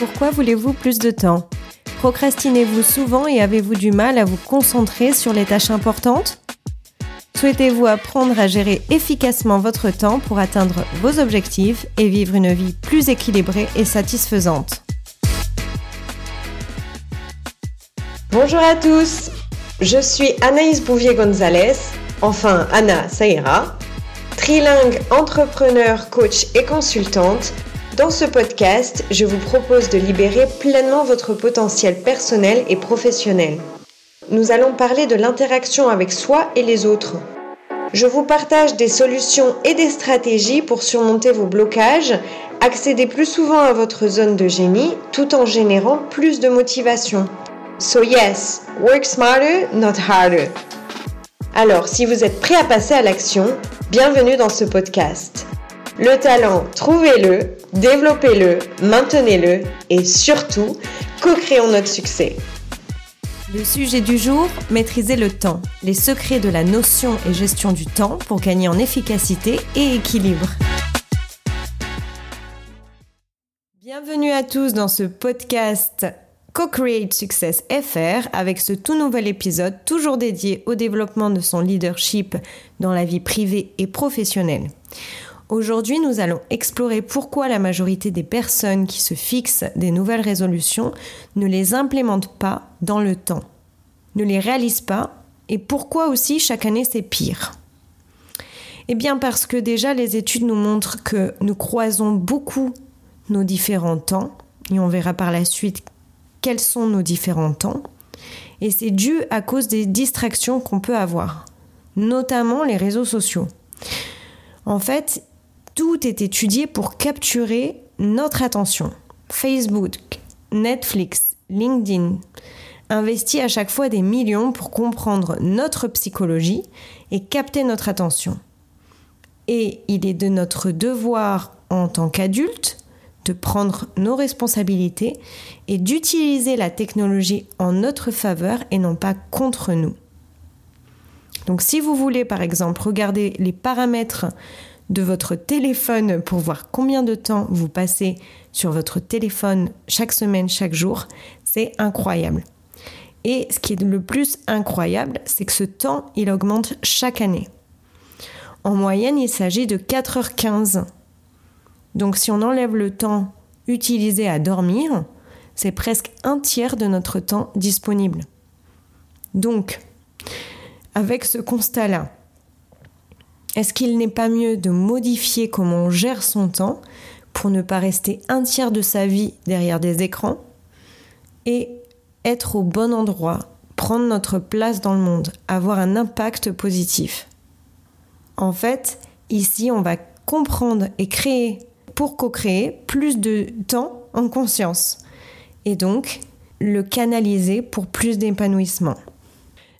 Pourquoi voulez-vous plus de temps? Procrastinez-vous souvent et avez-vous du mal à vous concentrer sur les tâches importantes? Souhaitez-vous apprendre à gérer efficacement votre temps pour atteindre vos objectifs et vivre une vie plus équilibrée et satisfaisante? Bonjour à tous, je suis Anaïs Bouvier-Gonzalez, enfin Anna, ça ira, trilingue, entrepreneur, coach et consultante. Dans ce podcast, je vous propose de libérer pleinement votre potentiel personnel et professionnel. Nous allons parler de l'interaction avec soi et les autres. Je vous partage des solutions et des stratégies pour surmonter vos blocages, accéder plus souvent à votre zone de génie tout en générant plus de motivation. So yes, work smarter, not harder. Alors, si vous êtes prêt à passer à l'action, bienvenue dans ce podcast. Le talent, trouvez-le, développez-le, maintenez-le et surtout, co-créons notre succès. Le sujet du jour, maîtriser le temps, les secrets de la notion et gestion du temps pour gagner en efficacité et équilibre. Bienvenue à tous dans ce podcast Co-Create Success FR avec ce tout nouvel épisode toujours dédié au développement de son leadership dans la vie privée et professionnelle. Aujourd'hui, nous allons explorer pourquoi la majorité des personnes qui se fixent des nouvelles résolutions ne les implémentent pas dans le temps, ne les réalisent pas et pourquoi aussi chaque année c'est pire. Eh bien parce que déjà les études nous montrent que nous croisons beaucoup nos différents temps et on verra par la suite quels sont nos différents temps. Et c'est dû à cause des distractions qu'on peut avoir, notamment les réseaux sociaux. En fait, tout est étudié pour capturer notre attention. Facebook, Netflix, LinkedIn investit à chaque fois des millions pour comprendre notre psychologie et capter notre attention. Et il est de notre devoir en tant qu'adulte de prendre nos responsabilités et d'utiliser la technologie en notre faveur et non pas contre nous. Donc si vous voulez par exemple regarder les paramètres de votre téléphone pour voir combien de temps vous passez sur votre téléphone chaque semaine, chaque jour, c'est incroyable. Et ce qui est le plus incroyable, c'est que ce temps, il augmente chaque année. En moyenne, il s'agit de 4h15 donc si on enlève le temps utilisé à dormir, c'est presque un tiers de notre temps disponible. Donc, avec ce constat-là, est-ce qu'il n'est pas mieux de modifier comment on gère son temps pour ne pas rester un tiers de sa vie derrière des écrans et être au bon endroit, prendre notre place dans le monde, avoir un impact positif? En fait, ici, on va comprendre et créer pour co-créer plus de temps en conscience et donc le canaliser pour plus d'épanouissement.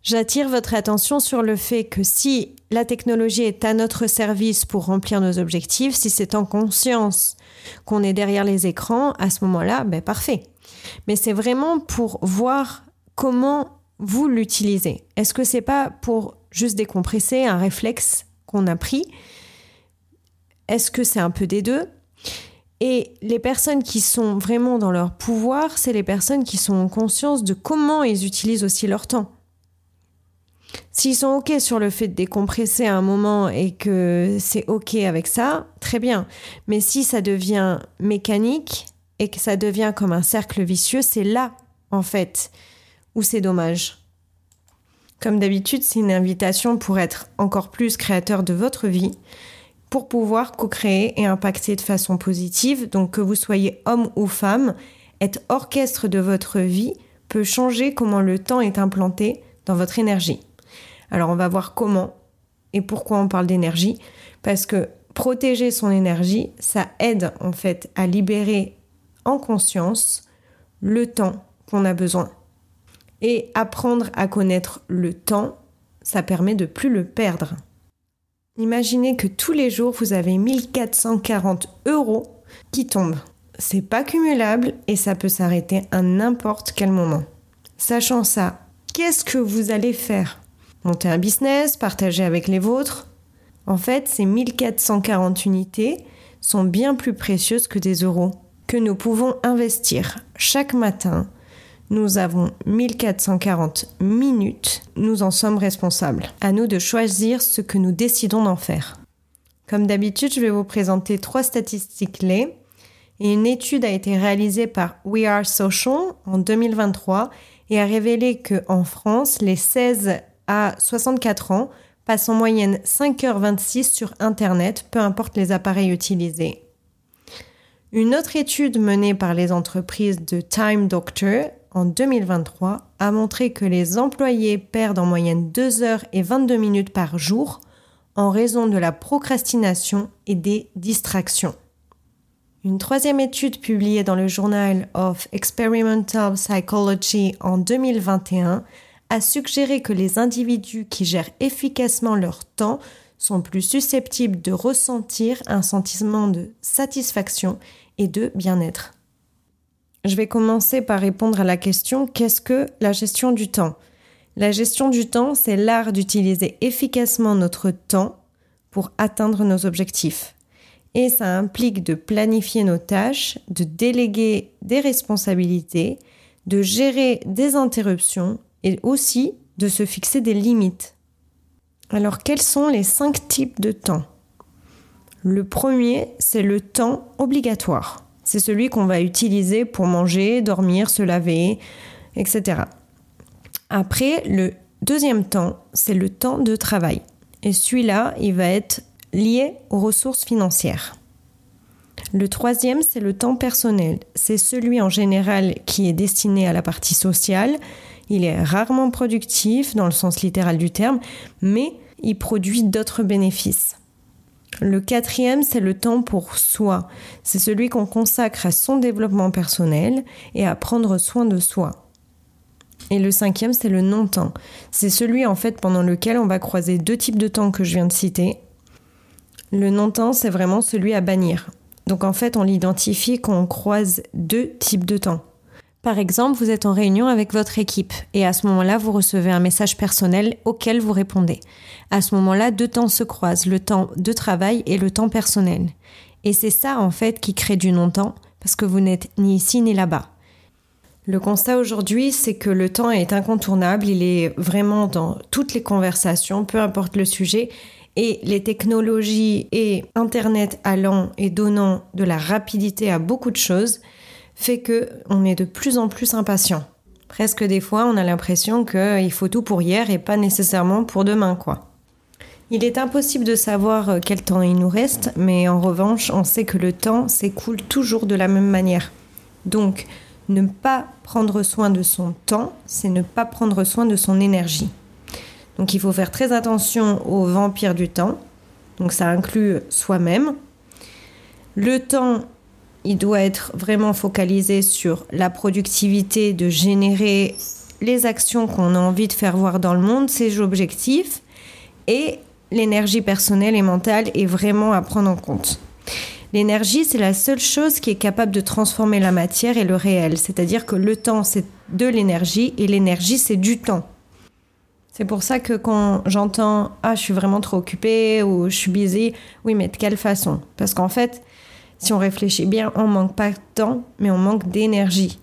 J'attire votre attention sur le fait que si la technologie est à notre service pour remplir nos objectifs, si c'est en conscience qu'on est derrière les écrans, à ce moment-là, ben parfait. Mais c'est vraiment pour voir comment vous l'utilisez. Est-ce que c'est pas pour juste décompresser un réflexe qu'on a pris? Est-ce que c'est un peu des deux? Et les personnes qui sont vraiment dans leur pouvoir, c'est les personnes qui sont en conscience de comment ils utilisent aussi leur temps. S'ils sont OK sur le fait de décompresser à un moment et que c'est OK avec ça, très bien. Mais si ça devient mécanique et que ça devient comme un cercle vicieux, c'est là, en fait, où c'est dommage. Comme d'habitude, c'est une invitation pour être encore plus créateur de votre vie, pour pouvoir co-créer et impacter de façon positive. Donc que vous soyez homme ou femme, être orchestre de votre vie peut changer comment le temps est implanté dans votre énergie. Alors on va voir comment et pourquoi on parle d'énergie. Parce que protéger son énergie, ça aide en fait à libérer en conscience le temps qu'on a besoin. Et apprendre à connaître le temps, ça permet de plus le perdre. Imaginez que tous les jours, vous avez 1440 euros qui tombent. C'est pas cumulable et ça peut s'arrêter à n'importe quel moment. Sachant ça, qu'est-ce que vous allez faire? Monter un business, partager avec les vôtres En fait, ces 1440 unités sont bien plus précieuses que des euros. que nous pouvons investir chaque matin. Nous avons 1440 minutes, nous en sommes responsables. À nous de choisir ce que nous décidons d'en faire. Comme d'habitude, je vais vous présenter trois statistiques clés. Une étude a été réalisée par We Are Social en 2023 et a révélé que en France, les 16 à 64 ans passent en moyenne 5h26 sur Internet, peu importe les appareils utilisés. Une autre étude menée par les entreprises de Time Doctor en 2023 a montré que les employés perdent en moyenne 2 heures et 22 minutes par jour en raison de la procrastination et des distractions. Une troisième étude publiée dans le Journal of Experimental Psychology en 2021 a suggéré que les individus qui gèrent efficacement leur temps sont plus susceptibles de ressentir un sentiment de satisfaction et de bien-être. Je vais commencer par répondre à la question qu'est-ce que la gestion du temps? La gestion du temps, c'est l'art d'utiliser efficacement notre temps pour atteindre nos objectifs et ça implique de planifier nos tâches, de déléguer des responsabilités, de gérer des interruptions et aussi de se fixer des limites. Alors quels sont les cinq types de temps? Le premier, c'est le temps obligatoire. C'est celui qu'on va utiliser pour manger, dormir, se laver, etc. Après, le deuxième temps, c'est le temps de travail. Et celui-là, il va être lié aux ressources financières. Le troisième, c'est le temps personnel. C'est celui en général qui est destiné à la partie sociale. Il est rarement productif dans le sens littéral du terme, mais il produit d'autres bénéfices. Le quatrième, c'est le temps pour soi. C'est celui qu'on consacre à son développement personnel et à prendre soin de soi. Et le cinquième, c'est le non-temps. C'est celui en fait pendant lequel on va croiser deux types de temps que je viens de citer, le non-temps, c'est vraiment celui à bannir. Donc en fait, on l'identifie quand on croise deux types de temps. Par exemple, vous êtes en réunion avec votre équipe et à ce moment-là, vous recevez un message personnel auquel vous répondez. À ce moment-là, deux temps se croisent, le temps de travail et le temps personnel. Et c'est ça en fait qui crée du non-temps parce que vous n'êtes ni ici ni là-bas. Le constat aujourd'hui, c'est que le temps est incontournable, il est vraiment dans toutes les conversations, peu importe le sujet, et les technologies et Internet allant et donnant de la rapidité à beaucoup de choses fait que on est de plus en plus impatient. Presque des fois, on a l'impression qu'il faut tout pour hier et pas nécessairement pour demain, quoi. Il est impossible de savoir euh, quel temps il nous reste, mais en revanche, on sait que le temps s'écoule toujours de la même manière. Donc, ne pas prendre soin de son temps, c'est ne pas prendre soin de son énergie. Donc il faut faire très attention aux vampires du temps. Donc ça inclut soi-même. Le temps, il doit être vraiment focalisé sur la productivité, de générer les actions qu'on a envie de faire voir dans le monde, ses objectifs. Et l'énergie personnelle et mentale est vraiment à prendre en compte. L'énergie, c'est la seule chose qui est capable de transformer la matière et le réel. C'est-à-dire que le temps, c'est de l'énergie et l'énergie, c'est du temps. C'est pour ça que quand j'entends Ah, je suis vraiment trop occupée ou je suis busy, oui, mais de quelle façon? Parce qu'en fait, si on réfléchit bien, on manque pas de temps, mais on manque d'énergie.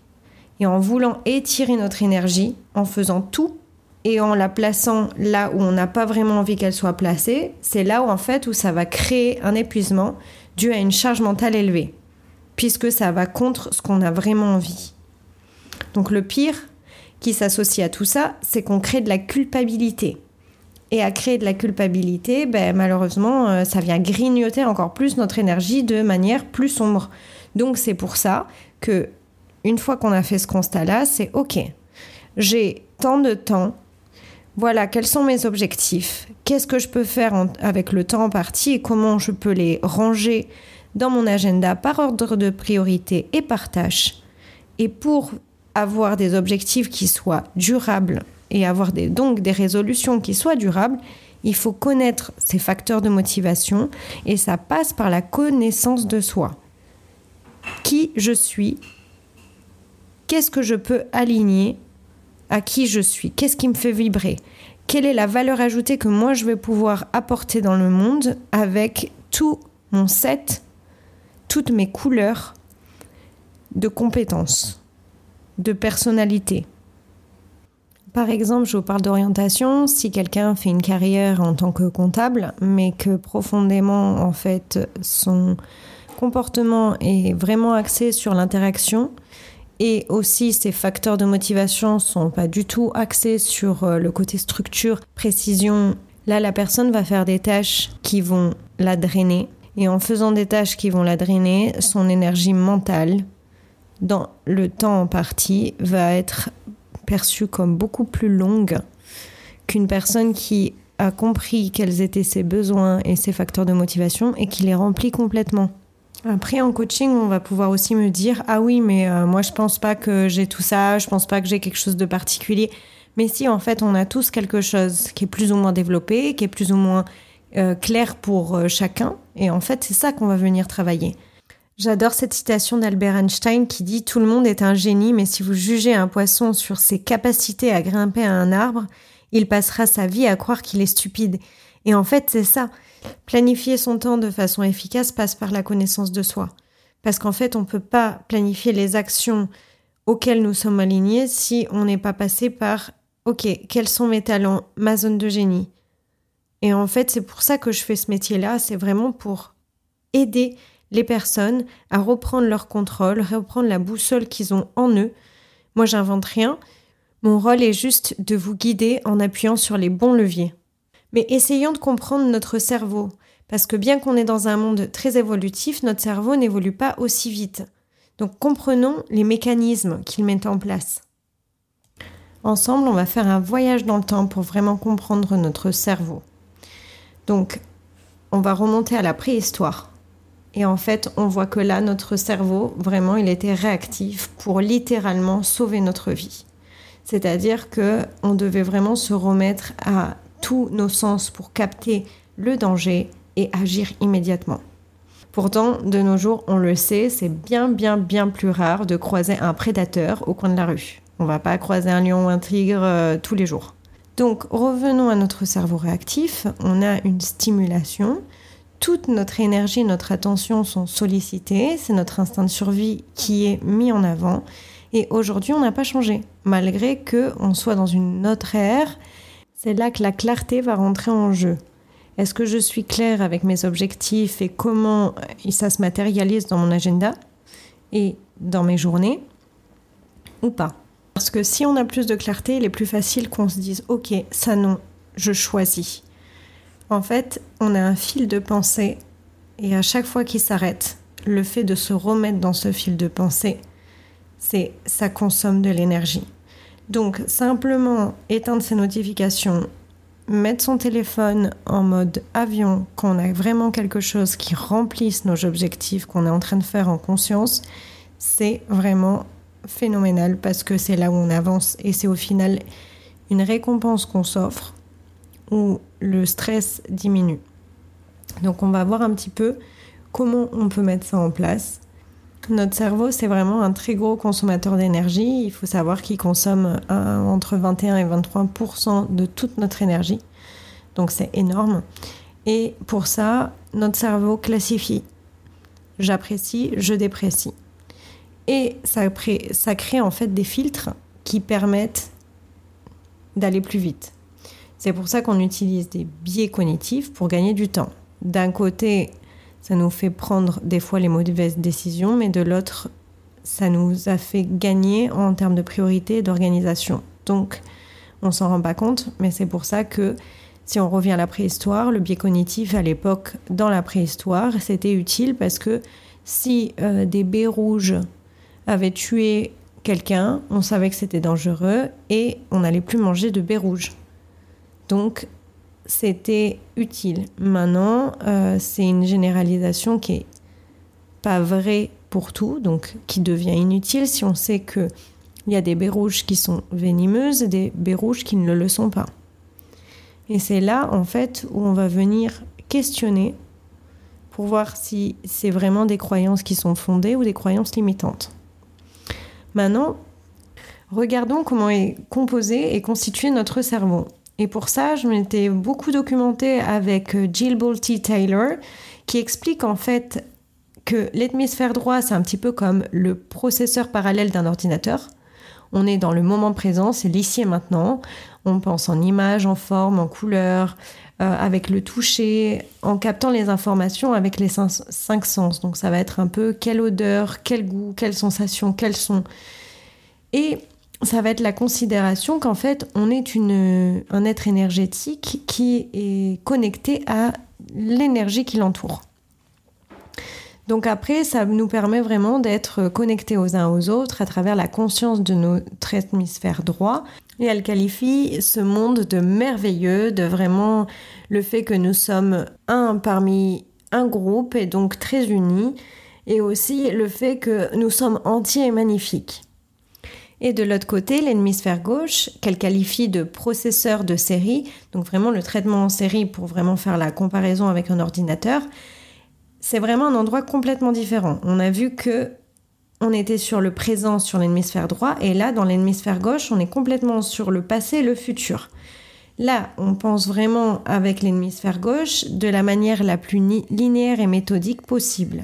Et en voulant étirer notre énergie, en faisant tout et en la plaçant là où on n'a pas vraiment envie qu'elle soit placée, c'est là où en fait où ça va créer un épuisement dû à une charge mentale élevée, puisque ça va contre ce qu'on a vraiment envie. Donc le pire, qui s'associe à tout ça, c'est qu'on crée de la culpabilité. Et à créer de la culpabilité, ben, malheureusement, euh, ça vient grignoter encore plus notre énergie de manière plus sombre. Donc c'est pour ça que une fois qu'on a fait ce constat-là, c'est OK. J'ai tant de temps. Voilà, quels sont mes objectifs Qu'est-ce que je peux faire avec le temps en partie et comment je peux les ranger dans mon agenda par ordre de priorité et par tâche Et pour avoir des objectifs qui soient durables et avoir des, donc des résolutions qui soient durables, il faut connaître ces facteurs de motivation et ça passe par la connaissance de soi. Qui je suis Qu'est-ce que je peux aligner à qui je suis Qu'est-ce qui me fait vibrer Quelle est la valeur ajoutée que moi je vais pouvoir apporter dans le monde avec tout mon set, toutes mes couleurs, de compétences, de personnalité. Par exemple, je vous parle d'orientation. Si quelqu'un fait une carrière en tant que comptable, mais que profondément, en fait, son comportement est vraiment axé sur l'interaction, et aussi ses facteurs de motivation sont pas du tout axés sur euh, le côté structure, précision. Là, la personne va faire des tâches qui vont la drainer. Et en faisant des tâches qui vont la drainer, son énergie mentale, dans le temps en partie, va être perçue comme beaucoup plus longue qu'une personne qui a compris quels étaient ses besoins et ses facteurs de motivation et qui les remplit complètement. Après, en coaching, on va pouvoir aussi me dire Ah oui, mais euh, moi, je pense pas que j'ai tout ça, je pense pas que j'ai quelque chose de particulier. Mais si, en fait, on a tous quelque chose qui est plus ou moins développé, qui est plus ou moins euh, clair pour euh, chacun. Et en fait, c'est ça qu'on va venir travailler. J'adore cette citation d'Albert Einstein qui dit Tout le monde est un génie, mais si vous jugez un poisson sur ses capacités à grimper à un arbre, il passera sa vie à croire qu'il est stupide. Et en fait, c'est ça. Planifier son temps de façon efficace passe par la connaissance de soi. Parce qu'en fait, on ne peut pas planifier les actions auxquelles nous sommes alignés si on n'est pas passé par OK, quels sont mes talents, ma zone de génie? Et en fait, c'est pour ça que je fais ce métier-là, c'est vraiment pour aider les personnes à reprendre leur contrôle, reprendre la boussole qu'ils ont en eux. Moi, j'invente rien. Mon rôle est juste de vous guider en appuyant sur les bons leviers. Mais essayons de comprendre notre cerveau, parce que bien qu'on est dans un monde très évolutif, notre cerveau n'évolue pas aussi vite. Donc comprenons les mécanismes qu'il met en place. Ensemble, on va faire un voyage dans le temps pour vraiment comprendre notre cerveau. Donc, on va remonter à la préhistoire. Et en fait, on voit que là, notre cerveau, vraiment, il était réactif pour littéralement sauver notre vie. C'est-à-dire que on devait vraiment se remettre à tous nos sens pour capter le danger et agir immédiatement. Pourtant, de nos jours, on le sait, c'est bien, bien, bien plus rare de croiser un prédateur au coin de la rue. On va pas croiser un lion ou un tigre euh, tous les jours. Donc, revenons à notre cerveau réactif. On a une stimulation. Toute notre énergie, notre attention sont sollicitées. C'est notre instinct de survie qui est mis en avant. Et aujourd'hui, on n'a pas changé, malgré que on soit dans une autre ère c'est là que la clarté va rentrer en jeu. Est-ce que je suis claire avec mes objectifs et comment ça se matérialise dans mon agenda et dans mes journées ou pas? Parce que si on a plus de clarté, il est plus facile qu'on se dise OK, ça non, je choisis. En fait, on a un fil de pensée et à chaque fois qu'il s'arrête, le fait de se remettre dans ce fil de pensée, c'est ça consomme de l'énergie. Donc simplement éteindre ses notifications, mettre son téléphone en mode avion quand on a vraiment quelque chose qui remplisse nos objectifs qu'on est en train de faire en conscience, c'est vraiment phénoménal parce que c'est là où on avance et c'est au final une récompense qu'on s'offre le stress diminue. Donc on va voir un petit peu comment on peut mettre ça en place. Notre cerveau, c'est vraiment un très gros consommateur d'énergie. Il faut savoir qu'il consomme entre 21 et 23 de toute notre énergie. Donc c'est énorme. Et pour ça, notre cerveau classifie. J'apprécie, je déprécie. Et ça, ça crée en fait des filtres qui permettent d'aller plus vite. C'est pour ça qu'on utilise des biais cognitifs pour gagner du temps. D'un côté, ça nous fait prendre des fois les mauvaises décisions, mais de l'autre, ça nous a fait gagner en termes de priorité et d'organisation. Donc, on s'en rend pas compte, mais c'est pour ça que si on revient à la préhistoire, le biais cognitif à l'époque, dans la préhistoire, c'était utile parce que si euh, des baies rouges avaient tué quelqu'un, on savait que c'était dangereux et on n'allait plus manger de baies rouges. Donc, c'était utile. Maintenant, euh, c'est une généralisation qui est pas vraie pour tout, donc qui devient inutile si on sait que il y a des baies rouges qui sont venimeuses et des baies rouges qui ne le sont pas. Et c'est là, en fait, où on va venir questionner pour voir si c'est vraiment des croyances qui sont fondées ou des croyances limitantes. Maintenant, regardons comment est composé et constitué notre cerveau. Et pour ça, je m'étais beaucoup documentée avec euh, Jill Bolte Taylor, qui explique en fait que l'hémisphère droit, c'est un petit peu comme le processeur parallèle d'un ordinateur. On est dans le moment présent, c'est l'ici et maintenant. On pense en images, en forme, en couleur, euh, avec le toucher, en captant les informations avec les cinq, sens. Donc ça va être un peu quelle odeur, quel goût, quelle sensation, quel son. Et ça va être la considération qu'en fait, on est une, un être énergétique qui est connecté à l'énergie qui l'entoure. Donc après, ça nous permet vraiment d'être connectés aux uns aux autres à travers la conscience de notre hémisphère droit. Et elle qualifie ce monde de merveilleux, de vraiment le fait que nous sommes un parmi un groupe et donc très unis, et aussi le fait que nous sommes entiers et magnifiques. Et de l'autre côté, l'hémisphère gauche, qu'elle qualifie de processeur de série, donc vraiment le traitement en série pour vraiment faire la comparaison avec un ordinateur, c'est vraiment un endroit complètement différent. On a vu que on était sur le présent sur l'hémisphère droit et là dans l'hémisphère gauche, on est complètement sur le passé et le futur. Là, on pense vraiment avec l'hémisphère gauche de la manière la plus linéaire et méthodique possible.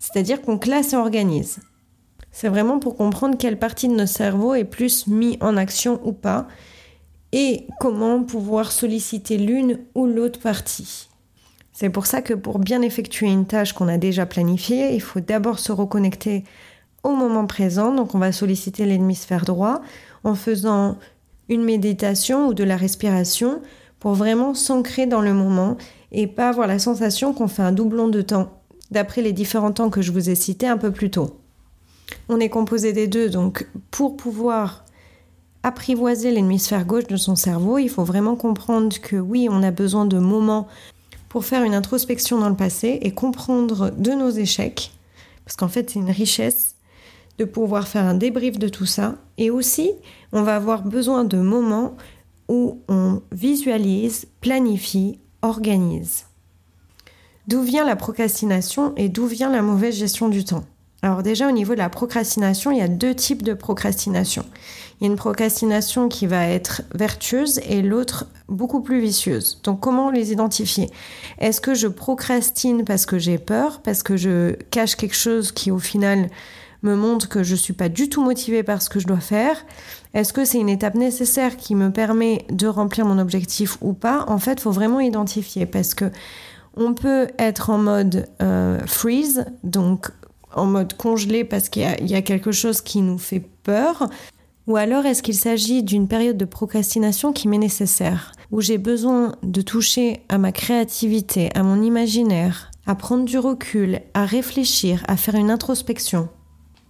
C'est-à-dire qu'on classe et organise. C'est vraiment pour comprendre quelle partie de notre cerveau est plus mis en action ou pas et comment pouvoir solliciter l'une ou l'autre partie. C'est pour ça que pour bien effectuer une tâche qu'on a déjà planifiée, il faut d'abord se reconnecter au moment présent. Donc on va solliciter l'hémisphère droit en faisant une méditation ou de la respiration pour vraiment s'ancrer dans le moment et pas avoir la sensation qu'on fait un doublon de temps d'après les différents temps que je vous ai cités un peu plus tôt. On est composé des deux, donc pour pouvoir apprivoiser l'hémisphère gauche de son cerveau, il faut vraiment comprendre que oui, on a besoin de moments pour faire une introspection dans le passé et comprendre de nos échecs, parce qu'en fait c'est une richesse de pouvoir faire un débrief de tout ça. Et aussi, on va avoir besoin de moments où on visualise, planifie, organise. D'où vient la procrastination et d'où vient la mauvaise gestion du temps? Alors déjà au niveau de la procrastination, il y a deux types de procrastination. Il y a une procrastination qui va être vertueuse et l'autre beaucoup plus vicieuse. Donc comment les identifier? Est-ce que je procrastine parce que j'ai peur, parce que je cache quelque chose qui au final me montre que je suis pas du tout motivée par ce que je dois faire? Est-ce que c'est une étape nécessaire qui me permet de remplir mon objectif ou pas? En fait, il faut vraiment identifier parce que on peut être en mode euh, freeze, donc en mode congelé parce qu'il y, a quelque chose qui nous fait peur Ou alors est-ce qu'il s'agit d'une période de procrastination qui m'est nécessaire, où j'ai besoin de toucher à ma créativité, à mon imaginaire, à prendre du recul, à réfléchir, à faire une introspection?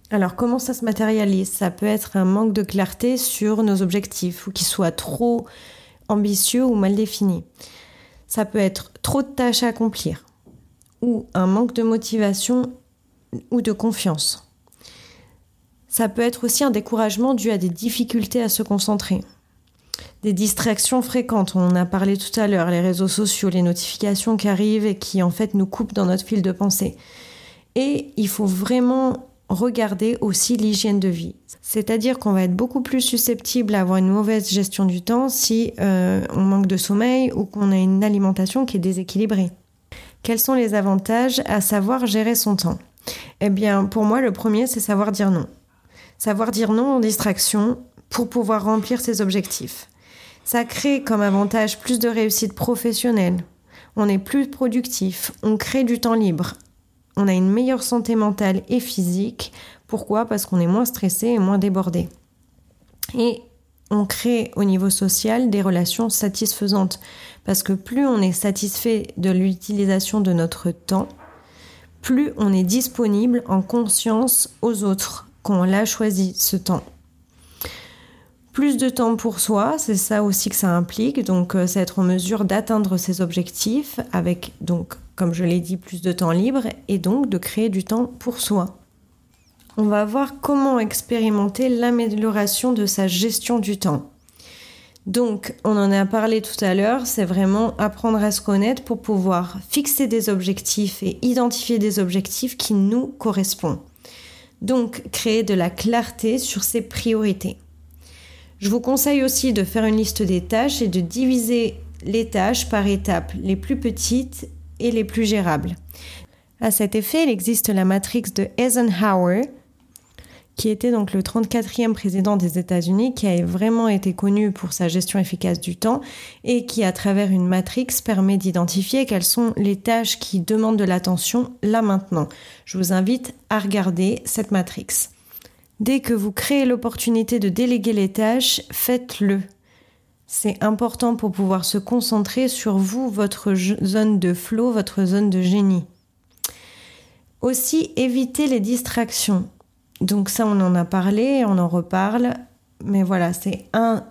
Alors comment ça se matérialise? Ça peut être un manque de clarté sur nos objectifs ou qu'ils soient trop ambitieux ou mal définis. Ça peut être trop de tâches à accomplir ou un manque de motivation ou de confiance. Ça peut être aussi un découragement dû à des difficultés à se concentrer. Des distractions fréquentes, on en a parlé tout à l'heure, les réseaux sociaux, les notifications qui arrivent et qui en fait nous coupent dans notre fil de pensée. Et il faut vraiment regarder aussi l'hygiène de vie. C'est-à-dire qu'on va être beaucoup plus susceptible à avoir une mauvaise gestion du temps si euh, on manque de sommeil ou qu'on a une alimentation qui est déséquilibrée. Quels sont les avantages à savoir gérer son temps? Eh bien, pour moi, le premier, c'est savoir dire non. Savoir dire non aux distractions pour pouvoir remplir ses objectifs. Ça crée comme avantage plus de réussite professionnelle. On est plus productif, on crée du temps libre. On a une meilleure santé mentale et physique. Pourquoi? Parce qu'on est moins stressé et moins débordé. Et on crée au niveau social des relations satisfaisantes. Parce que plus on est satisfait de l'utilisation de notre temps, plus on est disponible en conscience aux autres qu'on l'a choisi ce temps. Plus de temps pour soi, c'est ça aussi que ça implique. Donc, euh, c'est être en mesure d'atteindre ses objectifs avec, donc, comme je l'ai dit, plus de temps libre et donc de créer du temps pour soi. On va voir comment expérimenter l'amélioration de sa gestion du temps. Donc, on en a parlé tout à l'heure, c'est vraiment apprendre à se connaître pour pouvoir fixer des objectifs et identifier des objectifs qui nous correspondent. Donc, créer de la clarté sur ses priorités. Je vous conseille aussi de faire une liste des tâches et de diviser les tâches par étapes, les plus petites et les plus gérables. À cet effet, il existe la matrix de Eisenhower, qui était donc le 34e président des États-Unis, qui a vraiment été connu pour sa gestion efficace du temps et qui, à travers une matrix, permet d'identifier quelles sont les tâches qui demandent de l'attention là maintenant. Je vous invite à regarder cette matrix. Dès que vous créez l'opportunité de déléguer les tâches, faites-le. C'est important pour pouvoir se concentrer sur vous, votre zone de flow, votre zone de génie. Aussi, évitez les distractions. Donc ça, on en a parlé, on en reparle. Mais voilà, c'est un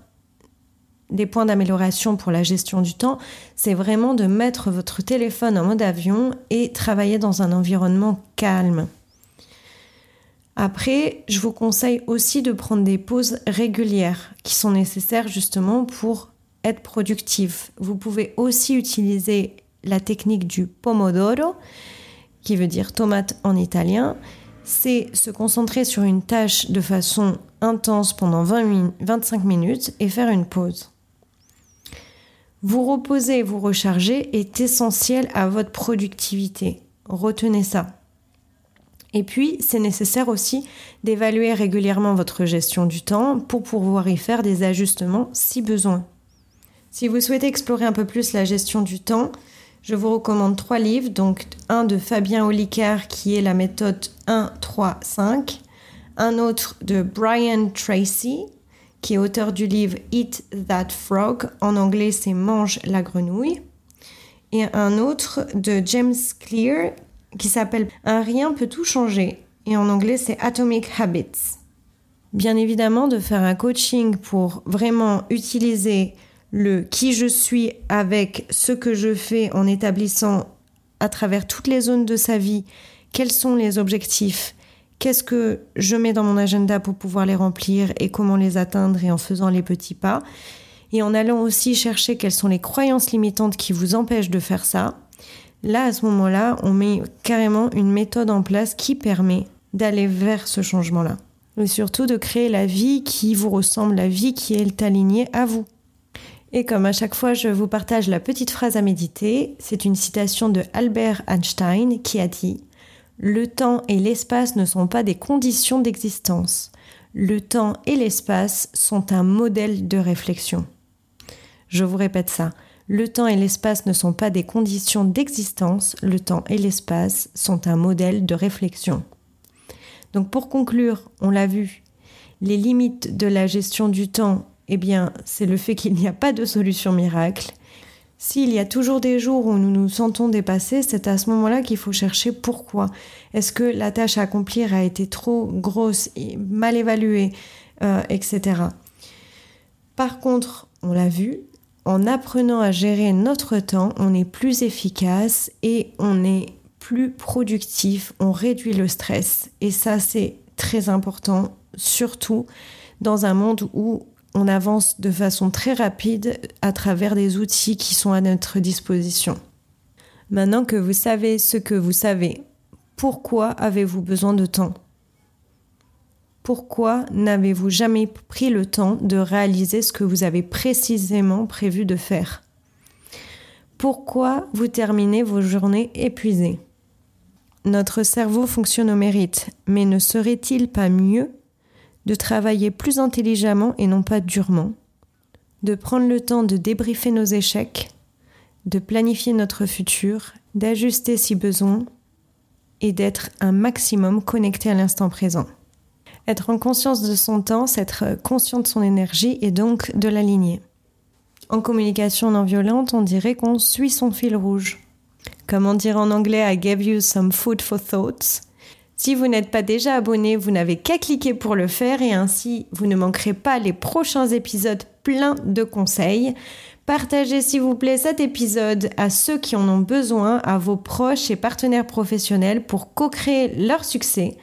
des points d'amélioration pour la gestion du temps, c'est vraiment de mettre votre téléphone en mode avion et travailler dans un environnement calme. Après, je vous conseille aussi de prendre des pauses régulières qui sont nécessaires justement pour être productif. Vous pouvez aussi utiliser la technique du pomodoro, qui veut dire tomate en italien, c'est se concentrer sur une tâche de façon intense pendant 20 25 minutes et faire une pause. Vous reposer et vous recharger est essentiel à votre productivité. Retenez ça. Et puis, c'est nécessaire aussi d'évaluer régulièrement votre gestion du temps pour pouvoir y faire des ajustements si besoin. Si vous souhaitez explorer un peu plus la gestion du temps, je vous recommande trois livres, donc un de Fabien Olicard qui est la méthode 1, 3, 5, un autre de Brian Tracy qui est auteur du livre Eat That Frog, en anglais c'est Mange la grenouille, et un autre de James Clear qui s'appelle Un rien peut tout changer, et en anglais c'est Atomic Habits. Bien évidemment, de faire un coaching pour vraiment utiliser le qui je suis avec ce que je fais en établissant à travers toutes les zones de sa vie quels sont les objectifs, qu'est-ce que je mets dans mon agenda pour pouvoir les remplir et comment les atteindre et en faisant les petits pas. Et en allant aussi chercher quelles sont les croyances limitantes qui vous empêchent de faire ça. Là, à ce moment-là, on met carrément une méthode en place qui permet d'aller vers ce changement-là. Et surtout de créer la vie qui vous ressemble, la vie qui est alignée à vous. Et comme à chaque fois je vous partage la petite phrase à méditer, c'est une citation de Albert Einstein qui a dit Le temps et l'espace ne sont pas des conditions d'existence. Le temps et l'espace sont un modèle de réflexion. Je vous répète ça. Le temps et l'espace ne sont pas des conditions d'existence, le temps et l'espace sont un modèle de réflexion. Donc pour conclure, on l'a vu, les limites de la gestion du temps eh bien, c'est le fait qu'il n'y a pas de solution miracle. S'il y a toujours des jours où nous nous sentons dépassés, c'est à ce moment-là qu'il faut chercher pourquoi. Est-ce que la tâche à accomplir a été trop grosse, mal évaluée, euh, etc. Par contre, on l'a vu, en apprenant à gérer notre temps, on est plus efficace et on est plus productif, on réduit le stress. Et ça, c'est très important, surtout dans un monde où on avance de façon très rapide à travers des outils qui sont à notre disposition. Maintenant que vous savez ce que vous savez, pourquoi avez-vous besoin de temps? Pourquoi n'avez-vous jamais pris le temps de réaliser ce que vous avez précisément prévu de faire? Pourquoi vous terminez vos journées épuisées? Notre cerveau fonctionne au mérite, mais ne serait-il pas mieux de travailler plus intelligemment et non pas durement, de prendre le temps de débriefer nos échecs, de planifier notre futur, d'ajuster si besoin et d'être un maximum connecté à l'instant présent. Être en conscience de son temps, c'est être conscient de son énergie et donc de l'aligner. En communication non violente, on dirait qu'on suit son fil rouge. Comme on dirait en anglais I gave you some food for thoughts, si vous n'êtes pas déjà abonné, vous n'avez qu'à cliquer pour le faire et ainsi vous ne manquerez pas les prochains épisodes pleins de conseils. Partagez s'il vous plaît cet épisode à ceux qui en ont besoin, à vos proches et partenaires professionnels pour co-créer leur succès.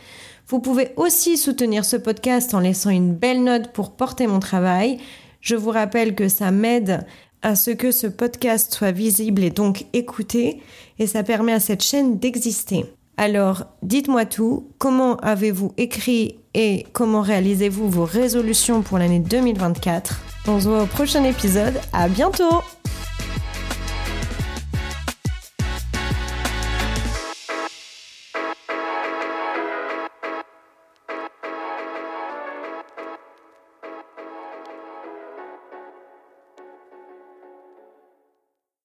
Vous pouvez aussi soutenir ce podcast en laissant une belle note pour porter mon travail. Je vous rappelle que ça m'aide à ce que ce podcast soit visible et donc écouté et ça permet à cette chaîne d'exister. Alors, dites-moi tout, comment avez-vous écrit et comment réalisez-vous vos résolutions pour l'année 2024 On se voit au prochain épisode, à bientôt